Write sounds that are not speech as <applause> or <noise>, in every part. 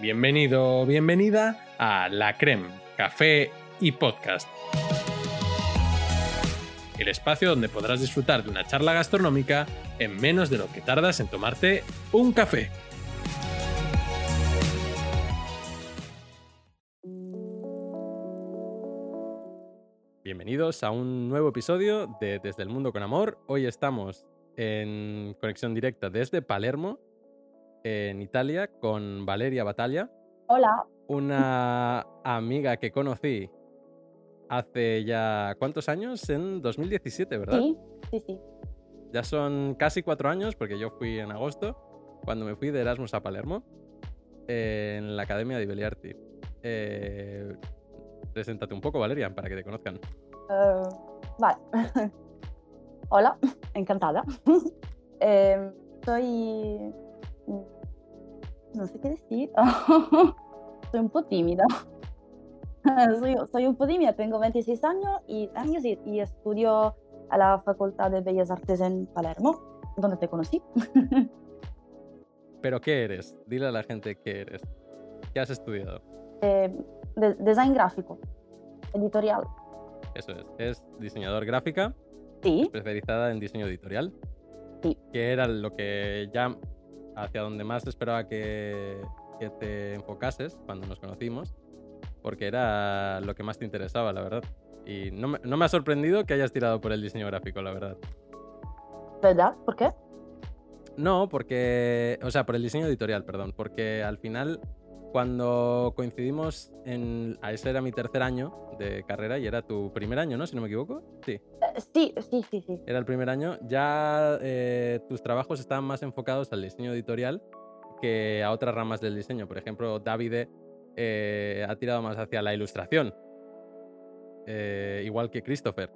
Bienvenido o bienvenida a La Creme, Café y Podcast. El espacio donde podrás disfrutar de una charla gastronómica en menos de lo que tardas en tomarte un café. Bienvenidos a un nuevo episodio de Desde el Mundo con Amor. Hoy estamos en conexión directa desde Palermo, en Italia, con Valeria Batalla, Hola, una amiga que conocí hace ya cuántos años, en 2017, ¿verdad? sí, sí, sí. Ya son casi cuatro años, porque yo fui en agosto, cuando me fui de Erasmus a Palermo, en la Academia de Ibeliarti. Eh, preséntate un poco, Valeria, para que te conozcan. Eh, vale. <laughs> Hola, <laughs> encantada. <laughs> Eh, soy... No sé qué decir. <laughs> soy un poco tímida. <laughs> soy, soy un poco tímida, tengo 26 años y, años y, y estudio a la Facultad de Bellas Artes en Palermo, donde te conocí. <laughs> ¿Pero qué eres? Dile a la gente qué eres. ¿Qué has estudiado? Eh, de- design gráfico, editorial. Eso es. Es diseñador gráfica, Sí, especializada en diseño editorial. Sí. Que era lo que ya hacia donde más esperaba que, que te enfocases cuando nos conocimos, porque era lo que más te interesaba, la verdad. Y no me, no me ha sorprendido que hayas tirado por el diseño gráfico, la verdad. ¿verdad? ¿Por qué? No, porque. O sea, por el diseño editorial, perdón. Porque al final, cuando coincidimos en. A ese era mi tercer año de carrera y era tu primer año, ¿no? Si no me equivoco. Sí. Eh, sí, sí, sí, sí. era el primer año, ya eh, tus trabajos estaban más enfocados al diseño editorial que a otras ramas del diseño. Por ejemplo, Davide eh, ha tirado más hacia la ilustración, eh, igual que Christopher.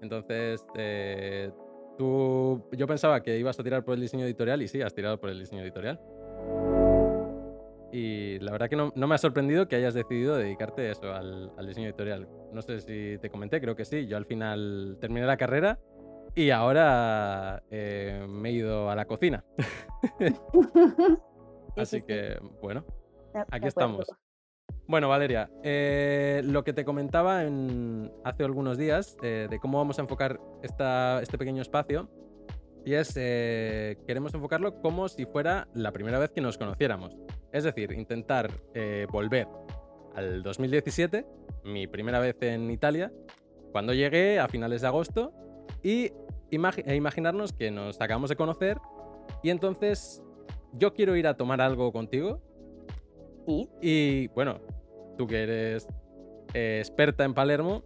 Entonces, eh, tú, yo pensaba que ibas a tirar por el diseño editorial y sí, has tirado por el diseño editorial. Y la verdad que no, no me ha sorprendido que hayas decidido dedicarte eso, al, al diseño editorial. No sé si te comenté, creo que sí. Yo al final terminé la carrera y ahora eh, me he ido a la cocina. Sí, <laughs> Así sí, sí. que, bueno, aquí estamos. Bueno, Valeria, eh, lo que te comentaba en- hace algunos días eh, de cómo vamos a enfocar esta- este pequeño espacio, y es, eh, queremos enfocarlo como si fuera la primera vez que nos conociéramos. Es decir, intentar eh, volver al 2017, mi primera vez en Italia, cuando llegué a finales de agosto, y e imaginarnos que nos acabamos de conocer, y entonces yo quiero ir a tomar algo contigo, Sí. y bueno, tú que eres eh, experta en Palermo,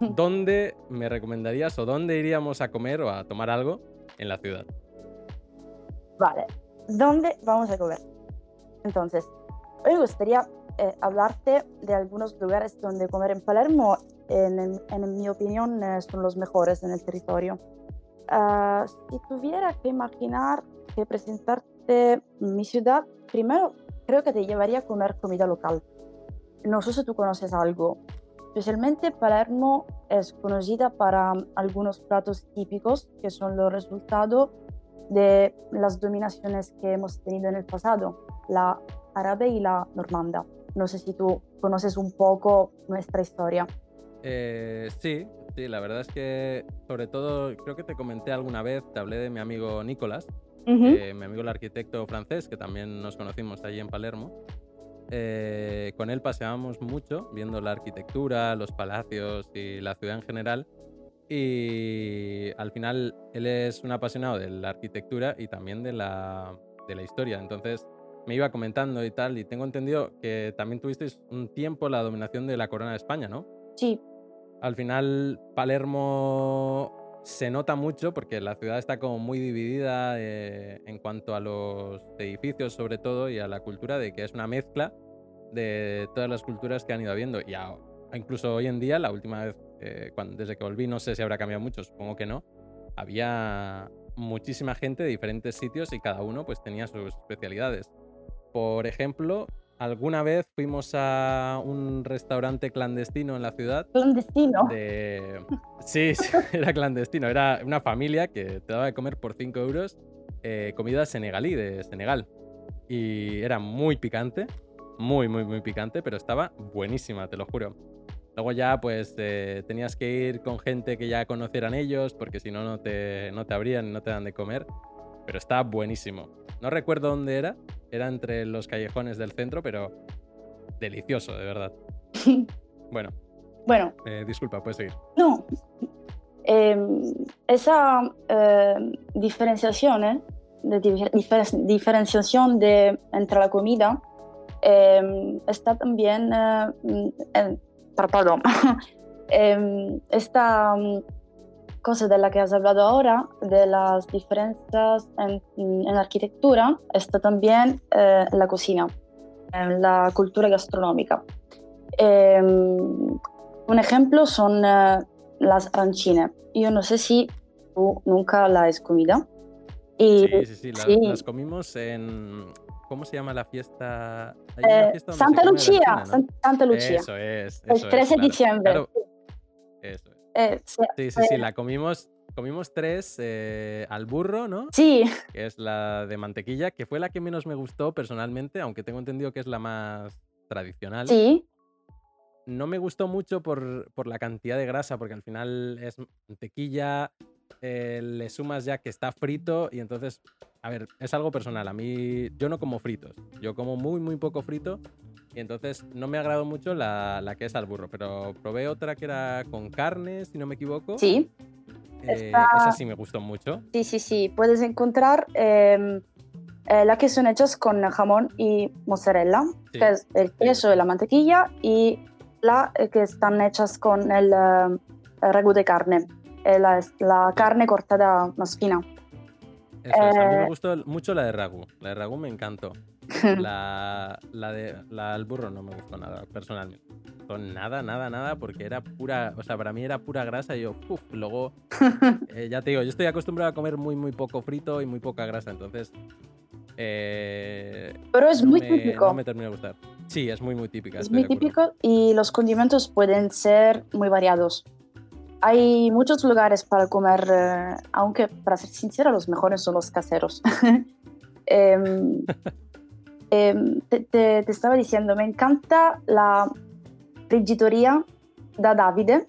¿dónde me recomendarías o dónde iríamos a comer o a tomar algo en la ciudad? Vale, ¿dónde vamos a comer? Entonces, hoy me gustaría eh, hablarte de algunos lugares donde comer en Palermo, en, en- en mi opinión, eh, son los mejores en el territorio. Ah, si tuviera que imaginar que presentarte mi ciudad, primero creo que te llevaría a comer comida local. No sé si tú conoces algo. Especialmente Palermo es conocida para algunos platos típicos que son los resultados de las dominaciones que hemos tenido en el pasado, la árabe y la normanda. No sé si tú conoces un poco nuestra historia. Eh, sí, sí, la verdad es que sobre todo creo que te comenté alguna vez, te hablé de mi amigo Nicolás, eh, mi amigo el arquitecto francés, que también nos conocimos allí en Palermo. Eh, con él paseábamos mucho viendo la arquitectura, los palacios y la ciudad en general. Y al final él es un apasionado de la arquitectura y también de la, de la historia. Entonces me iba comentando y tal. Y tengo entendido que también tuvisteis un tiempo la dominación de la corona de España, ¿no? Sí, Al final, Palermo se nota mucho porque la ciudad está como muy dividida eh, en cuanto a los edificios, sobre todo, y a la cultura, de que es una mezcla de todas las culturas que han ido habiendo. Y a- incluso hoy en día, la última vez, eh, cuando, desde que volví, no sé si habrá cambiado mucho, supongo que no, había muchísima gente de diferentes sitios y cada uno pues tenía sus especialidades. Por ejemplo, alguna vez fuimos a un restaurante clandestino en la ciudad clandestino. de... Sí, <laughs> sí, era clandestino. Era una familia que te daba de comer por 5 euros eh, comida senegalí de Senegal. Y era muy picante. muy, muy, muy picante, pero estaba buenísima, te lo juro. Luego ya pues eh, tenías que ir con gente que ya conocieran ellos, porque si no, no te, no te abrían, no te dan de comer. Pero estaba buenísimo. No recuerdo dónde era, era entre los callejones del centro, pero delicioso, de verdad. <laughs> Bueno, Bueno, eh, disculpa, puedes seguir. no. Em, esa diferenciación, ¿eh? de difer- difer- diferenciación de, entre la comida em, está también, eh, perdón, <laughs> Em, esta mm, cosa de la que has hablado ahora, de las diferencias en, en arquitectura, está también eh, en la cocina, en la cultura gastronómica. Em, un ejemplo son eh, las arancine. Yo no sé si tú nunca la has comido. Y, Sí, sí, sí, la- sí. las comimos en... ¿Cómo se llama la fiesta? Hay una eh, fiesta Santa Lucía, ¿no? San- Santa Lucía, Eso es. el eso es, 13 de claro, diciembre. claro. Eh, Sí, sí, sí, eh, la comimos, comimos tres eh, al burro, ¿no? sí, Que es la de mantequilla, que fue la que menos me gustó personalmente, aunque tengo entendido que es la más tradicional. sí, No me gustó mucho por, por la cantidad de grasa, porque al final es mantequilla, eh, le sumas ya que está frito y entonces, a ver, es algo personal. A mí, yo no como fritos, yo como muy, muy poco frito y entonces no me agradó mucho la, la que es al burro, pero probé otra que era con carne, si no me equivoco. sí. Eh, Está- Esa sí me gustó mucho. Sí, sí, sí. Puedes encontrar em, eh, las que son hechas con jamón y mozzarella, Sí, que es el queso y la mantequilla, y la eh, que están hechas con el, eh, el ragú de carne, eh, la, la carne cortada más fina. Eso es, a mí me Eh, gustó mucho la de ragu. La de ragu me encantó. La, la de la del burro no me gustó nada, personalmente. Nada, nada, nada, porque era pura, o sea, para mí era pura grasa y yo, uf, luego, <laughs> eh, ya te digo, yo estoy acostumbrado a comer muy, muy poco frito y muy poca grasa, entonces, eh, Pero es no muy me- típico. No me termina de gustar. Sí, es muy, muy típica. Es muy típico y los condimentos pueden ser muy variados. Hay muchos lugares para comer, eh, aunque para ser sincera, los mejores son los caseros. <laughs> Em, <laughs> em, te, te- te estaba diciendo, me encanta la friggitoria da Davide.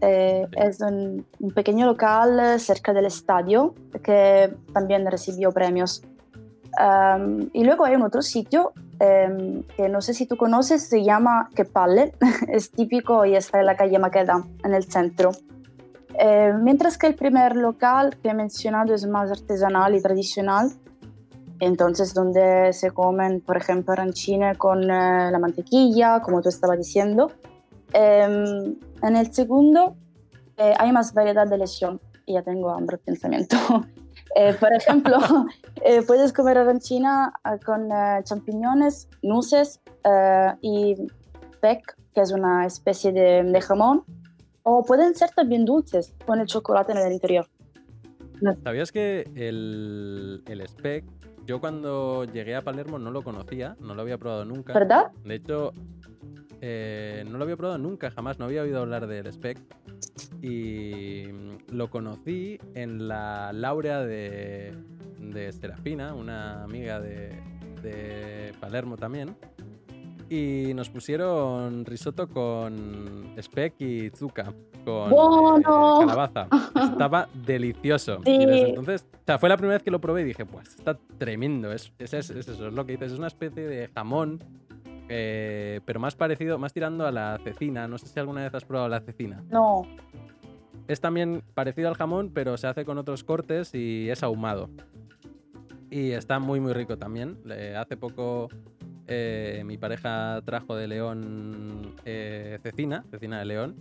Eh, es un, un pequeño local cerca del estadio que también recibió premios. Em, y luego hay un otro sitio em, que no sé si tú conoces, se llama Que Palle, <laughs> es típico y está en la calle Maqueda, en el centro. Eh, mientras que el primer local que he mencionado es más artesanal y tradicional, entonces donde se comen, por ejemplo, arancine con eh, la mantequilla, como tú estabas diciendo. Em, en el segundo eh, hay más variedad de lesión ya tengo hambre de pensamiento. <laughs> Eh, por ejemplo, <laughs> <laughs> eh, puedes comer arancina eh, con eh, champiñones, nueces eh, y speck, que es una especie de, de jamón, o pueden ser también dulces con el chocolate en el interior. ¿Sabías que el, el speck, yo cuando llegué a Palermo no lo conocía, no lo había probado nunca. ¿Verdad? De hecho, eh, no lo había probado nunca, jamás, no había oído hablar del spec. Y lo conocí en la Laurea de, de Serafina, una amiga de, de Palermo también. Y nos pusieron risotto con spec y zucca, con eh, calabaza. Estaba delicioso. Sí. Y desde entonces, o sea, fue la primera vez que lo probé y dije, pues está tremendo. Es, es, es- es eso, es lo que dices, es una especie de jamón, eh, pero más parecido, más tirando a la cecina. No sé si alguna vez has probado la cecina. No. Es también parecido al jamón, pero se hace con otros cortes y es ahumado. Y está muy, muy rico también. Eh, hace poco eh, mi pareja trajo de León eh, cecina, cecina de León,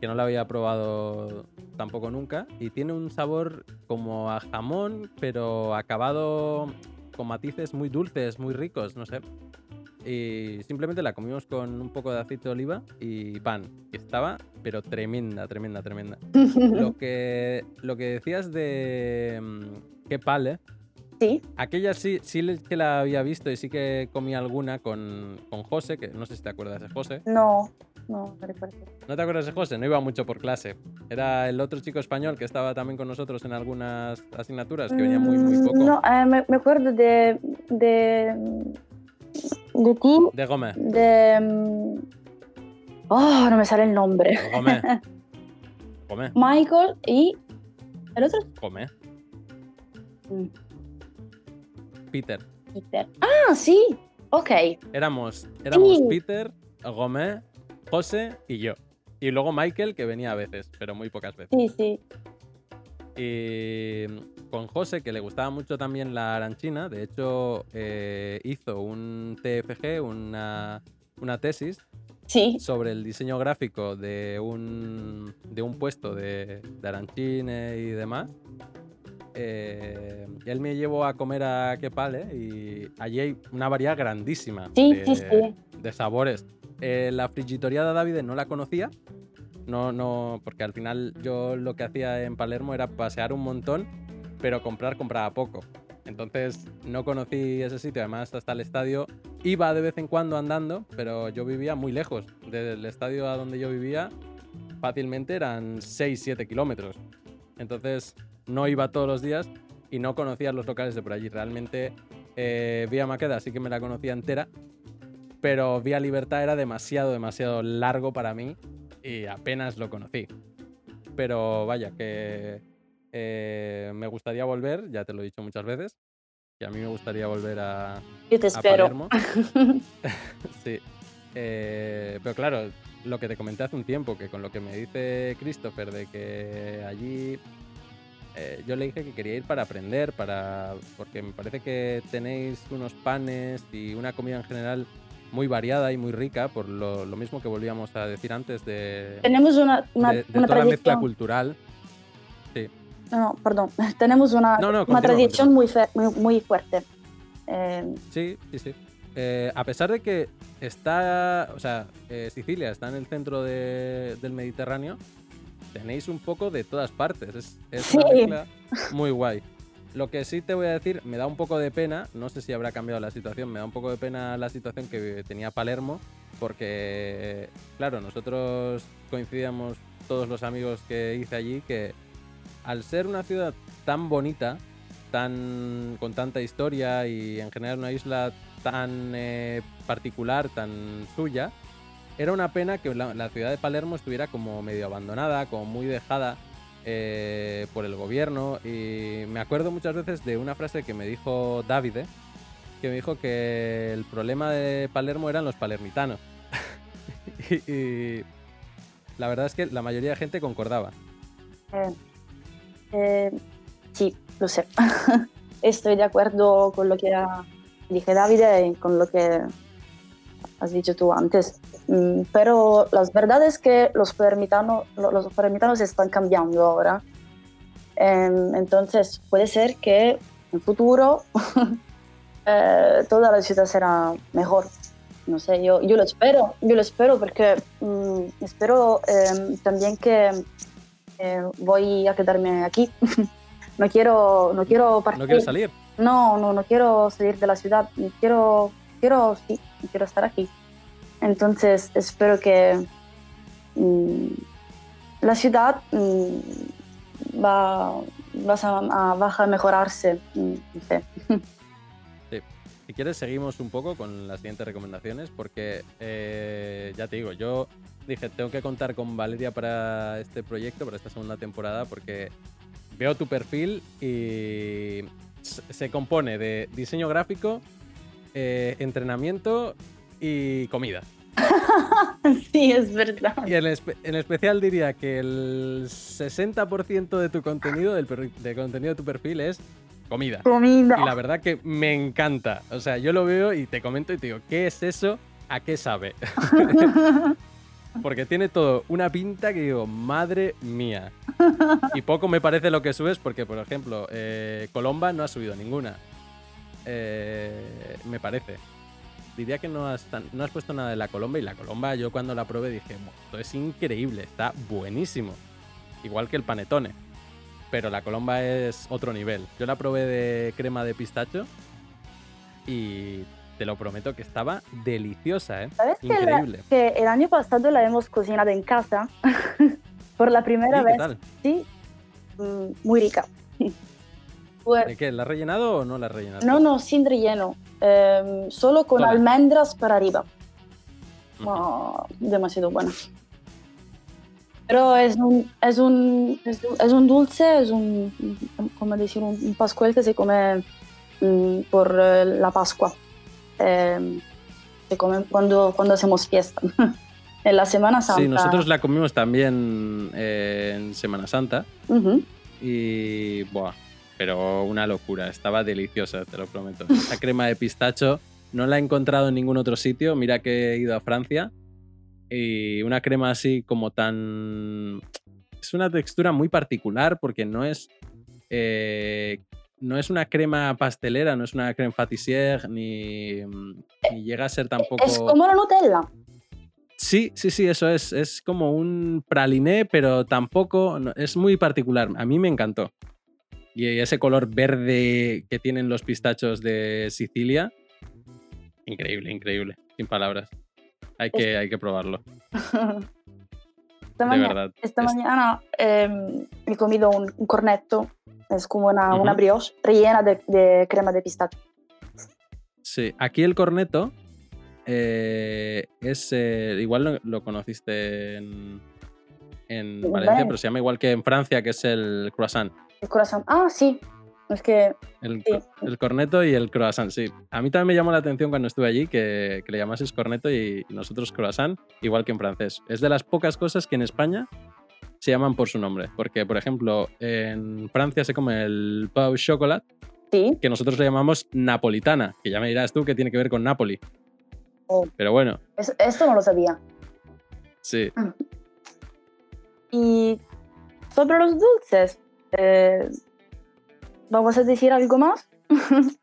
que no la había probado tampoco nunca. Y tiene un sabor como a jamón, pero acabado con matices muy dulces, muy ricos, no sé. Y simplemente la comimos con un poco de aceite de oliva y pan. Estaba, pero tremenda, tremenda, tremenda. <laughs> Lo que, lo que decías de mm, qué pale, sí, aquella sí, sí que la había visto y sí que comí alguna con, con José, que no sé si te acuerdas de José. no, no, no recuerdo. ¿No te acuerdas de José? No iba mucho por clase. Era el otro chico español que estaba también con nosotros en algunas asignaturas, que venía muy, muy Mm, poco. No, eh, me, me acuerdo de, de de ti, De Gómez. de... mm, Oh, no me sale el nombre. Gómez. <laughs> Gómez. Michael y... ¿El otro? Gómez. Mm, Peter. Peter. Ah, sí. Ok. Éramos, éramos Sí. Peter, Gómez, José y yo. Y luego Michael, que venía a veces, pero muy pocas veces. Sí, sí. Y con José, que le gustaba mucho también la aranchina, de hecho eh, hizo un TFG, una, una tesis, Sí. sobre el diseño gráfico de un, de un puesto de, de aranchines y demás. Eh, él me llevó a comer a Quepale y allí hay una variedad grandísima Sí, de, sí, sí. de sabores. Eh, la frigitoria de David no la conocía, no, no, porque al final yo lo que hacía en Palermo era pasear un montón, pero comprar compraba poco. Entonces no conocí ese sitio, además hasta el estadio iba de vez en cuando andando, pero yo vivía muy lejos. Del estadio a donde yo vivía fácilmente eran 6-7 kilómetros. Entonces no iba todos los días y no conocía los locales de por allí. Realmente eh, Vía Maqueda sí que me la conocía entera, pero Vía Libertad era demasiado, demasiado largo para mí y apenas lo conocí. Pero vaya, que eh, me gustaría volver, ya te lo he dicho muchas veces, que a mí me gustaría volver a, Yo te a espero. Palermo. <laughs> <laughs> sí. Eh, pero claro, lo que te comenté hace un tiempo, que con lo que me dice Christopher de que allí eh, yo le dije que quería ir para aprender, para porque me parece que tenéis unos panes y una comida en general muy variada y muy rica, por lo, lo mismo que volvíamos a decir antes de, Tenemos una, una, de- de una toda la mezcla cultural. No, no, perdón. <laughs> Tenemos una, No, no, una tradición muy, fe- muy, muy fuerte. Eh, Sí, sí, sí. Eh, a pesar de que está, o sea, eh, Sicilia está en el centro de- del Mediterráneo, tenéis un poco de todas partes. Es, es una mezcla muy guay. Lo que sí te voy a decir, me da un poco de pena, no sé si habrá cambiado la situación, me da un poco de pena la situación que tenía Palermo, porque, claro, nosotros coincidíamos todos los amigos que hice allí que al ser una ciudad tan bonita, tan con tanta historia y en general una isla tan eh, particular, tan suya, era una pena que la, ciudad de Palermo estuviera como medio abandonada, como muy dejada eh, por el gobierno. Y me acuerdo muchas veces de una frase que me dijo Davide, que me dijo que el problema de Palermo eran los palermitanos. <laughs> y, la verdad es que la mayoría de gente concordaba. eh, sí, lo sé. <laughs> Estoy de acuerdo con lo que ha- dije David y con lo que has dicho tú antes. Mm, Pero la verdad es que los palermitanos, lo- los palermitanos están cambiando ahora. Em, Entonces puede ser que en futuro <laughs> eh, toda la ciudad será mejor. No sé, yo, yo lo espero, yo lo espero porque mm, espero em, también que eh, voy a quedarme aquí. <laughs> no quiero, no quiero partir. ¿No quieres salir? No, no, no quiero salir de la ciudad. Quiero, quiero, sí, quiero estar aquí. Entonces espero que mm, la ciudad mm, va, a, mejorarse. mm. <laughs> Si quieres, seguimos un poco con las siguientes recomendaciones, porque eh, ya te digo, yo dije, tengo que contar con Valeria para este proyecto, para esta segunda temporada, porque veo tu perfil y se compone de diseño gráfico, eh, entrenamiento y comida. <laughs> sí, es verdad. Y en, espe- en especial diría que el 60% de tu contenido, del de contenido de tu perfil es comida. Comida. Y la verdad que me encanta. O sea, yo lo veo y te comento y te digo, ¿qué es eso? ¿A qué sabe? <laughs> Porque tiene todo una pinta que digo, madre mía. Y poco me parece lo que subes porque, por ejemplo, eh, Colomba no ha subido ninguna. Eh, me parece. Diría que no has, puesto nada de la Colomba y la Colomba yo cuando la probé dije, "Buah, esto es increíble, está buenísimo. Igual que el panetone. Pero la Colomba es otro nivel. Yo la probé de crema de pistacho y te lo prometo que estaba deliciosa, ¿eh? ¿Sabes que, la- Increíble. que el año pasado la hemos cocinado en casa? <laughs> Por la primera ¿Y qué vez. tal? Sí, mm, muy rica. ¿De qué? ¿La has rellenado o no la has rellenado? No, no, sin relleno. Em, solo con Vale. almendras para arriba. Oh, demasiado bueno. Pero es un, es un, es, un- es un dulce, es un, como decir, un, un pascual que se come mm, por eh, la Pascua. Em, se come cuando, cuando hacemos fiesta. <laughs> en la Semana Santa. Sí, nosotros la comimos también eh, en Semana Santa y. Buah, pero una locura, estaba deliciosa, te lo prometo. <laughs> Esa crema de pistacho no la he encontrado en ningún otro sitio, mira que he ido a Francia y una crema así como tan... Es una textura muy particular porque no es... eh, no es una crema pastelera, no es una creme pâtissière, ni, ni llega a ser tampoco... Es como la Nutella. Sí, sí, sí, eso es. Es como un praliné, pero tampoco. no- es muy particular. A mí me encantó. Y ese color verde que tienen los pistachos de Sicilia. Increíble, increíble. Sin palabras. Hay que, hay que probarlo. <laughs> Esta, De mañana, verdad. esta Es- mañana em, he comido un, un cornetto, es como una, una brioche rellena de, de crema de pistacho. Sí, aquí el corneto eh, es. eh, igual lo, lo conociste en, en En Valencia, pero se llama igual que en Francia, que es el croissant. El corazón. Ah, sí. Es que El, Sí. el corneto y el croissant, sí. A mí también me llamó la atención cuando estuve allí que, que le llamases corneto y nosotros croissant, igual que en francés. Es de las pocas cosas que en España se llaman por su nombre. Porque, por ejemplo, en Francia se come el pau chocolat, sí. que nosotros le llamamos napolitana, que ya me dirás tú que tiene que ver con Napoli. Oh. Pero bueno, Es- esto no lo sabía. sí. Y sobre los dulces, eh, ¿vamos a decir algo más? <laughs>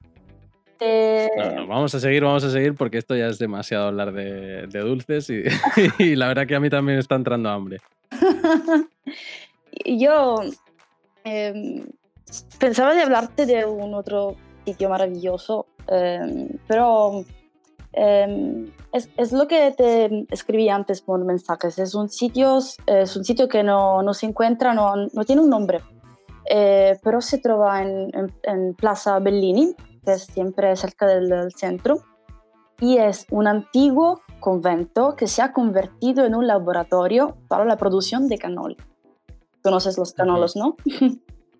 Eh, vamos a seguir, vamos a seguir porque esto ya es demasiado hablar de, de dulces y, <laughs> y la verdad que a mí también me está entrando hambre. <laughs> Yo em, pensaba de hablarte de un otro sitio maravilloso, em, pero em, es, es lo que te escribí antes por mensajes. Es un sitio, es un sitio que no, no se encuentra, no, no tiene un nombre, eh, pero se trova en, en- en Plaza Bellini, que es siempre cerca del, del centro, y es un antiguo convento que se ha convertido en un laboratorio para la producción de cannoli. Conoces los canolos, ¿no?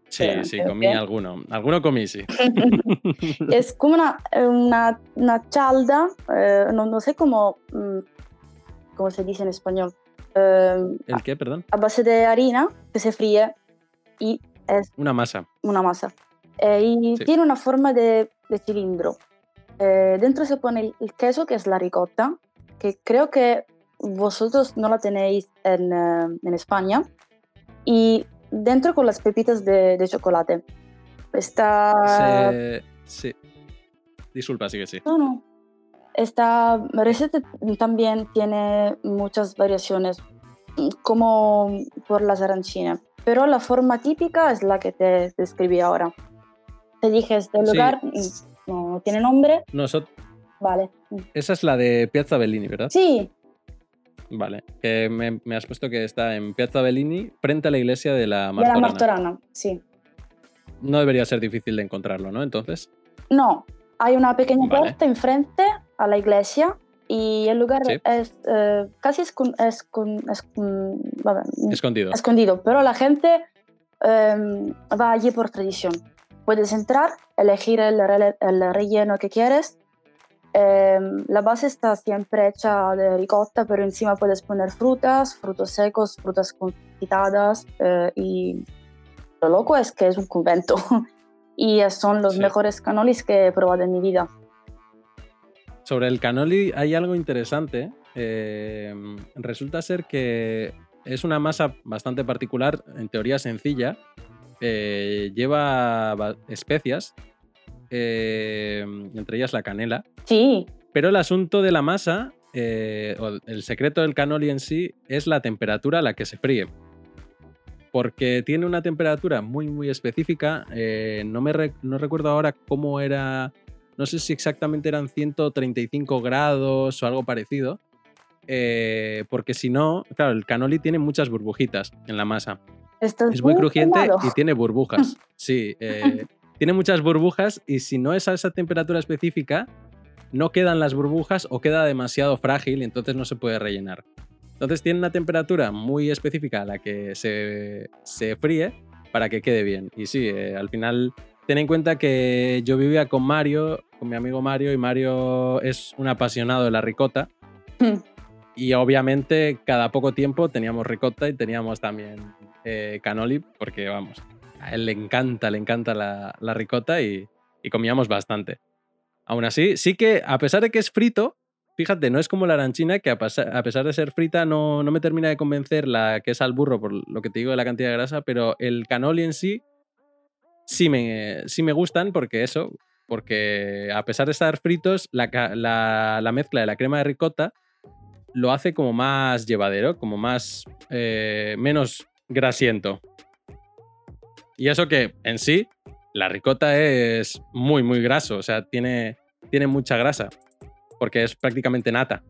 Sí, sí, comí alguno. Alguno comí, sí. <laughs> es como una, una, una chalda, eh, no, no sé cómo, mm, cómo se dice en español, eh, ¿El qué, perdón? a base de harina que se fríe y es Una masa. una masa. Eh, y Sí. tiene una forma de, de cilindro. Eh, dentro se pone el, el queso, que es la ricota, que creo que vosotros no la tenéis en, eh, en España. Y dentro con las pepitas de, de chocolate. Está... Se- Sí. Disculpa, sí que sí. No, no. Esta receta también tiene muchas variaciones, como por las arancina. Pero la forma típica es la que te describí ahora. Te dije, este Sí. lugar mm, no tiene nombre. Nosot- Vale. Esa es la de Piazza Bellini, ¿verdad? Sí, Vale. Que me, me has puesto que está en Piazza Bellini, frente a la iglesia de la de la Martorana. Martorana, sí. No debería ser difícil de encontrarlo, ¿no? Entonces. No, hay una pequeña Vale. puerta enfrente a la iglesia y el lugar Sí. es eh, casi a ver, Escondido. escondido, pero la gente em, va allí por tradición. Puedes entrar, elegir el, el relleno que quieres. Em, la base está siempre hecha de ricota, pero encima puedes poner frutas, frutos secos, frutas confitadas. eh, y lo loco es que es un convento. <laughs> y son los Sí. mejores canolis que he probado en mi vida. Sobre el cannoli hay algo interesante. eh, resulta ser que es una masa bastante particular, en teoría sencilla. eh, lleva especias, eh, entre ellas la canela. Sí, Pero el asunto de la masa, eh, o el secreto del cannoli en sí, es la temperatura a la que se fríe. Porque tiene una temperatura muy, muy específica. eh, no, me re- no recuerdo ahora cómo era. No sé si exactamente eran 135 grados o algo parecido. eh, porque si no, claro, el cannoli tiene muchas burbujitas en la masa. estás Es muy crujiente y tiene burbujas. <laughs> Sí, eh, tiene muchas burbujas y si no es a esa temperatura específica, no quedan las burbujas o queda demasiado frágil y entonces no se puede rellenar. Entonces tiene una temperatura muy específica a la que se, se fríe para que quede bien. Y sí, eh, al final ten en cuenta que yo vivía con Mario, con mi amigo Mario, y Mario es un apasionado de la ricota. Hmm. Y obviamente cada poco tiempo teníamos ricota y teníamos también eh, canoli, porque vamos, le encanta, le encanta la, la ricota y, y comíamos bastante. Aún así, sí que a pesar de que es frito, fíjate, no es como la aranchina, que a, a pesar de ser frita no, no me termina de convencer la que es al burro por lo que te digo de la cantidad de grasa, pero el canoli en sí sí me, sí me gustan porque eso, porque a pesar de estar fritos, la, la- la mezcla de la crema de ricota lo hace como más llevadero, como más, eh, menos grasiento. Y eso que en sí, la ricota es muy, muy graso, o sea, tiene, tiene mucha grasa, porque es prácticamente nata.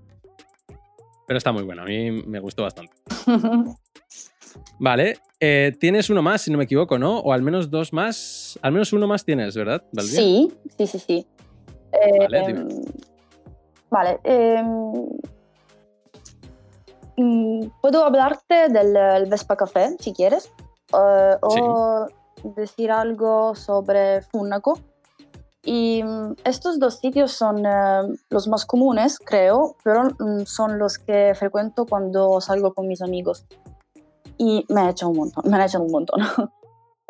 Pero está muy bueno, a mí me gustó bastante. <laughs> Vale, eh, tienes uno más, si no me equivoco, ¿no? O al menos dos más. Al menos uno más tienes, ¿verdad? Sí, sí, sí, sí. Eh, Vale, dime. vale, ehm, mm, puedo hablarte del el Vespa Café, si quieres, eh, o decir algo sobre Funnaco. Y mm, estos dos sitios son eh, los más comunes, creo, pero mm, son los que frecuento cuando salgo con mis amigos. Y me echan un montón, <laughs> me echan un montón. <laughs>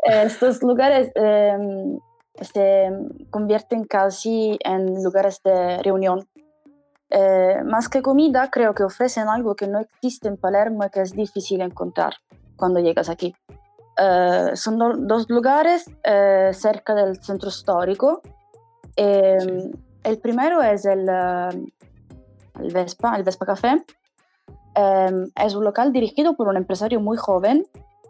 Estos lugares em, se convierten casi en lugares de reunión. Eh, más que comida, creo que ofrecen algo que no existe en Palermo y que es difícil encontrar cuando llegas aquí. Eh, son do- dos lugares eh, cerca del centro histórico. Eh, Sí. El primero es el, eh, el Vespa, el Vespa Café. Eh, es un local dirigido por un empresario muy joven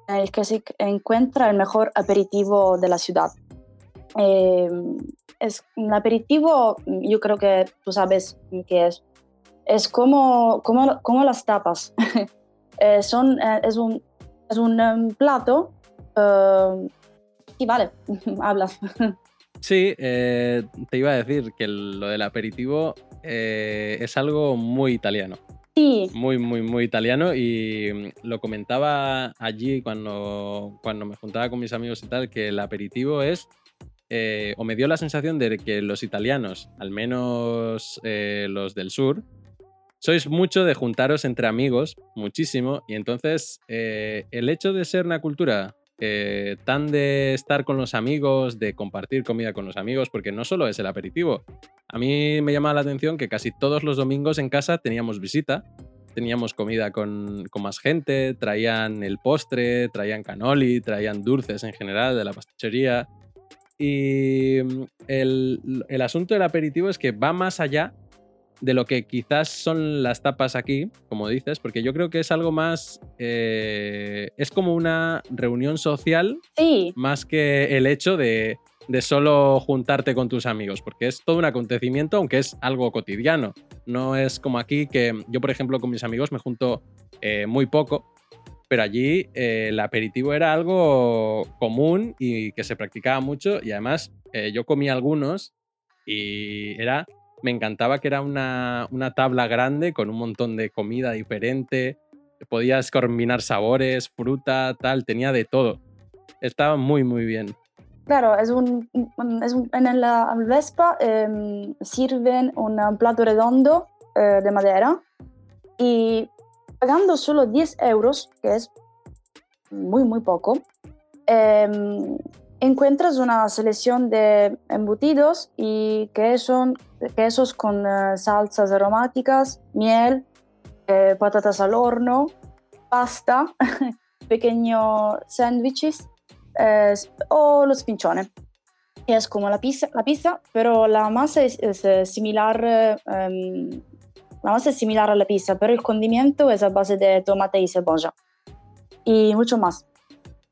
en el que se encuentra el mejor aperitivo de la ciudad. Eh, es un aperitivo, yo creo que tú sabes qué es. Es como, como, como las tapas. <laughs> Eh, son, es un, es un em, plato. eh, y vale, <laughs> hablas. Sí, eh, te iba a decir que lo del aperitivo eh, es algo muy italiano. Sí, Muy, muy, muy italiano. Y mm, lo comentaba allí cuando, cuando me juntaba con mis amigos y tal, que el aperitivo es. eh, o me dio la sensación de que los italianos, al menos eh, los del sur, sois mucho de juntaros entre amigos, muchísimo. Y entonces eh, el hecho de ser una cultura eh, tan de estar con los amigos, de compartir comida con los amigos, porque no solo es el aperitivo. A mí me llama la atención que casi todos los domingos en casa teníamos visita, teníamos comida con, con más gente, traían el postre, traían canoli, traían dulces en general de la pastichería. Y mm, el, el asunto del aperitivo es que va más allá de lo que quizás son las tapas aquí, como dices, porque yo creo que es algo más... eh, es como una reunión social sí, más que el hecho de, de solo juntarte con tus amigos, porque es todo un acontecimiento, aunque es algo cotidiano. No es como aquí que yo, por ejemplo, con mis amigos me junto eh, muy poco, pero allí eh, el aperitivo era algo común y que se practicaba mucho y además eh, yo comía algunos y era... Me encantaba que era una, una tabla grande con un montón de comida diferente. Podías combinar sabores, fruta, tal, tenía de todo. Estaba muy, muy bien. claro, es un, es en la Vespa em, sirven un plato redondo eh, de madera y pagando solo 10 euros, que es muy, muy poco, em, encuentras una selección de embutidos y queso, quesos con eh, salsas aromáticas, miel, eh, patatas al horno, pasta, <laughs> pequeños sándwiches eh, o los pinchones. Es como la pizza, la pizza pero la masa es, similar, em, la masa es similar a la pizza, pero el condimento es a base de tomate y cebolla y mucho más.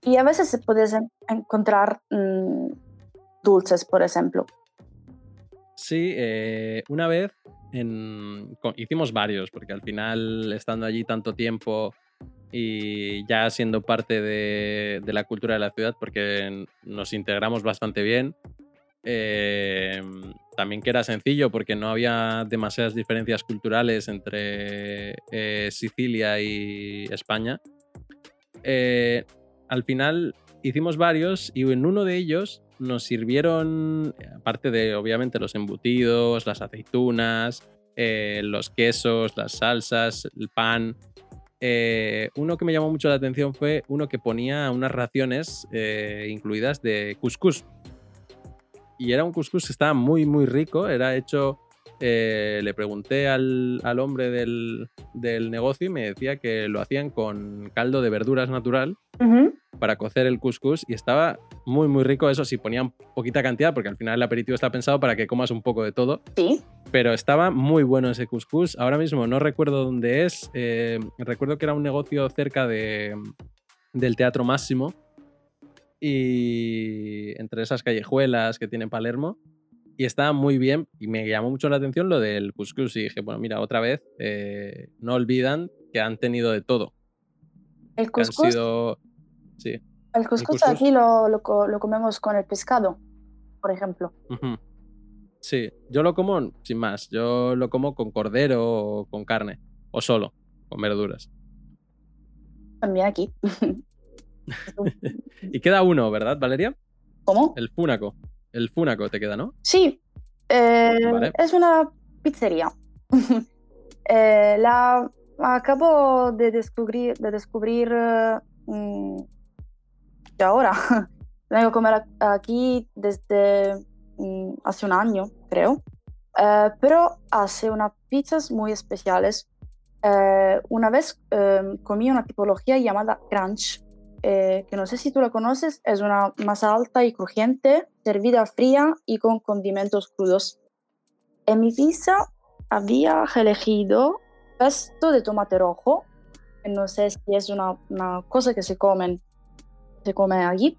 Y a veces puedes en- encontrar mm, dulces, por ejemplo. Sí, eh, una vez hicimos varios, porque al final, estando allí tanto tiempo, y ya siendo parte de, la cultura de la ciudad, porque nos integramos bastante bien. Eh, también que era sencillo porque no había demasiadas diferencias culturales entre eh, Sicilia y España. Eh, al final hicimos varios y en uno de ellos nos sirvieron, aparte de obviamente los embutidos, las aceitunas, los quesos, las salsas, el pan, eh, uno que me llamó mucho la atención fue uno que ponía unas raciones eh, incluidas de couscous. Y era un couscous que estaba muy, muy rico. Era hecho. Eh, le pregunté al, hombre del, negocio y me decía que lo hacían con caldo de verduras natural para cocer el couscous y estaba muy, muy rico. Eso sí, ponían poquita cantidad porque al final el aperitivo está pensado para que comas un poco de todo. Sí. Pero estaba muy bueno ese couscous. Ahora mismo no recuerdo dónde es. Eh, recuerdo que era un negocio cerca de, del Teatro Máximo. Y entre esas callejuelas que tiene Palermo. Y estaba muy bien. Y me llamó mucho la atención lo del couscous. Y dije, bueno, mira, otra vez, eh, no olvidan que han tenido de todo. El couscous. Sí. El couscous, aquí lo, lo, comemos con el pescado, por ejemplo. Sí, yo lo como sin más. Yo lo como con cordero o con carne. O solo, con verduras. También aquí. <laughs> y queda uno, ¿verdad, Valeria? ¿Cómo? El fúnaco. El fúnaco te queda, ¿no? Sí. Eh, es una pizzería. <laughs> Eh, la acabo de descubrir, de descubrir mm, ahora. <laughs> Vengo a comer aquí desde mm, hace un año, creo. Eh, pero hace unas pizzas muy especiales. Eh, una vez comí una tipología llamada crunch, eh, que no sé si tú la conoces, es una masa alta y crujiente, servida fría y con condimentos crudos. En mi pizza había elegido pesto de tomate rojo, no sé si es una, una cosa que se comen se come allí,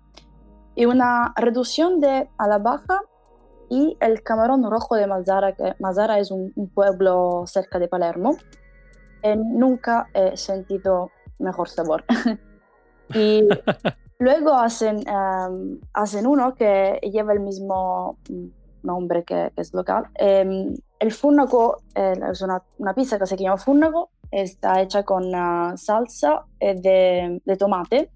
y una reducción de a la baja y el camarón rojo de Mazara, que Mazara es un, pueblo cerca de Palermo. Eh, nunca he sentido mejor sabor. <laughs> y <laughs> luego hacen, em, hacen uno que lleva el mismo nombre que, es local. Em, el fúnago eh, es una, una, pizza que se llama fúnago, está hecha con salsa eh, de, de tomate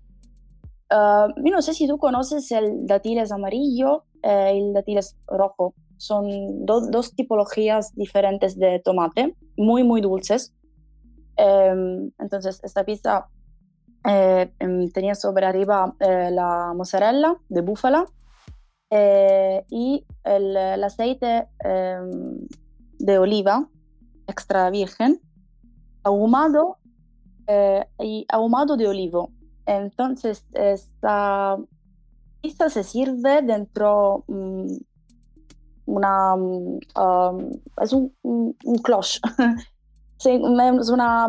Uh, yo no sé si tú conoces el dátiles amarillo eh, y el dátiles rojo. Son dos tipologías diferentes de tomate, muy, muy dulces. Em, entonces, esta pizza eh, em, tenía sobre arriba eh, la mozzarella de búfala y el, el aceite em, de oliva extra virgen ahumado y ahumado de olivo. Entonces, esta pista se sirve dentro um, una... Um, es un, un, cloche, <laughs> es una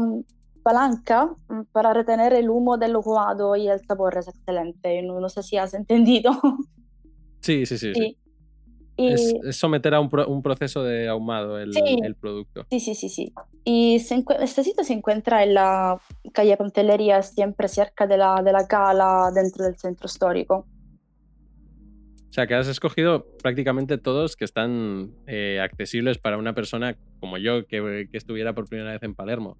palanca para retener el humo del jugador y el sabor es excelente. No, sé si has entendido. <laughs> Sí, sí, sí. sí. Es, someter a un, proceso de ahumado el, producto. Sí, sí, sí, sí. Y este sitio se encuentra en la calle Pantelería, siempre cerca de la, de la cala, dentro del centro histórico. O sea, que has escogido prácticamente todos que están eh, accesibles para una persona como yo que, que, estuviera por primera vez en Palermo.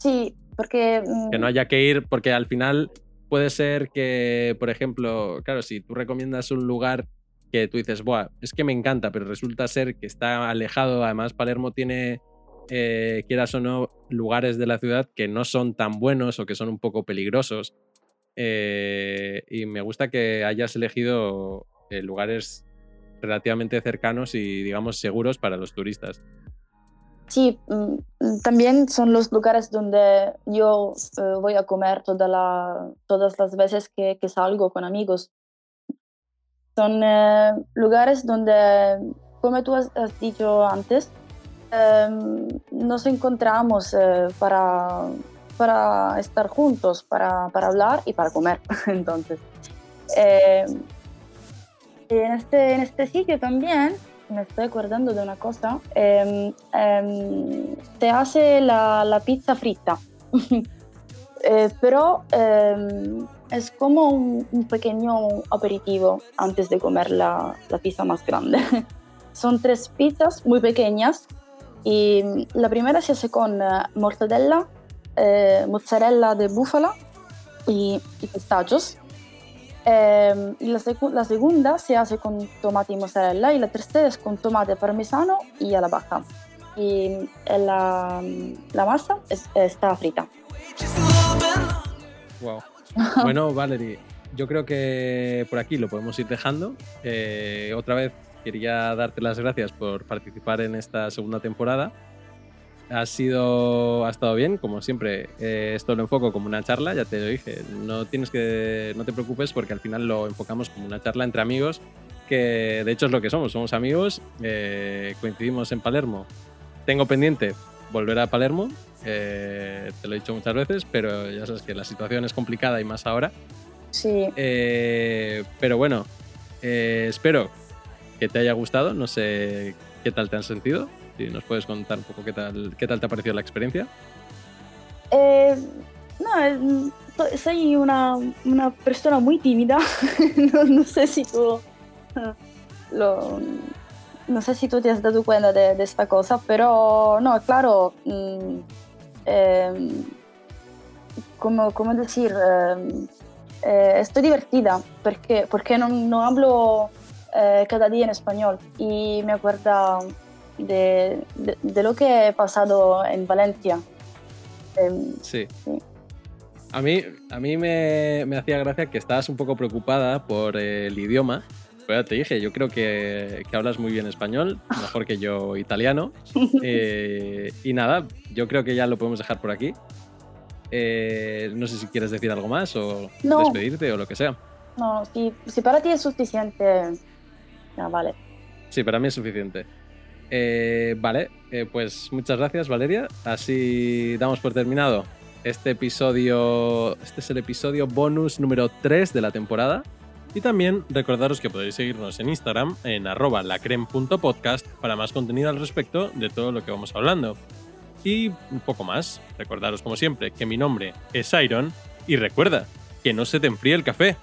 Sí, porque... Que no mm, haya que ir, porque al final puede ser que, por ejemplo, claro, si tú recomiendas un lugar que tú dices, Buah, es que me encanta, pero resulta ser que está alejado. Además, Palermo tiene, eh, quieras o no, lugares de la ciudad que no son tan buenos o que son un poco peligrosos. Eh, y me gusta que hayas elegido eh, lugares relativamente cercanos y, digamos, seguros para los turistas. Sí, mm, también son los lugares donde yo voy a comer todas las veces que, salgo con amigos son eh, lugares donde, como tú has, dicho antes, em, nos encontramos eh, para, estar juntos, para, hablar y para comer. <laughs> Entonces, em, este, en este sitio también me estoy acordando de una cosa. Em, se hace la, la pizza frita. <laughs> eh, pero em, es como un, pequeño aperitivo antes de comer la, la pizza más grande. <laughs> Son tres pizzas muy pequeñas y la primera se hace con mortadella, mozzarella de búfala y, y pistachos. Em, y la, la, segunda se hace con tomate y mozzarella y la tercera es con tomate parmesano y a la baja. Y la, la masa está frita. Wow. <laughs> Bueno, Valerie, yo creo que por aquí lo podemos ir dejando. Eh, otra vez quería darte las gracias por participar en esta segunda temporada ha sido ha estado bien como siempre. Eh, esto lo enfoco como una charla ya te lo dije. No tienes que no te preocupes porque al final lo enfocamos como una charla entre amigos que de hecho es lo que somos somos amigos eh, coincidimos en Palermo. Tengo pendiente volver a Palermo eh, te lo he dicho muchas veces pero ya sabes que la situación es complicada y más ahora. Sí. Pero bueno espero que te haya gustado no sé qué tal te han sentido si nos puedes contar un poco qué tal, qué tal te ha parecido la experiencia. Eh, no, soy una, una, persona muy tímida. <laughs> no, sé si tú lo, no sé si tú te has dado cuenta de, esta cosa, pero no, claro, mm, em, como, ¿cómo decir? Em, eh, estoy divertida porque, porque no, no hablo eh, cada día en español y me acuerdo de, lo que he pasado en Valencia. Em, sí. A mí, a mí me, hacía gracia que estabas un poco preocupada por el idioma. Pero ya te dije, yo creo que, hablas muy bien español, mejor que yo italiano. <laughs> Eh, y nada, yo creo que ya lo podemos dejar por aquí. Eh, no sé si quieres decir algo más o despedirte o lo que sea. No, si, si para ti es suficiente, ya vale. Sí, para mí es suficiente. Eh, vale, eh, pues muchas gracias Valeria. Así damos por terminado este episodio. Este es el episodio bonus número 3 de la temporada. Y también recordaros que podéis seguirnos en Instagram en arroba lacrem.podcast para más contenido al respecto de todo lo que vamos hablando. Y un poco más, recordaros como siempre que mi nombre es Iron y recuerda que no se te enfríe el café.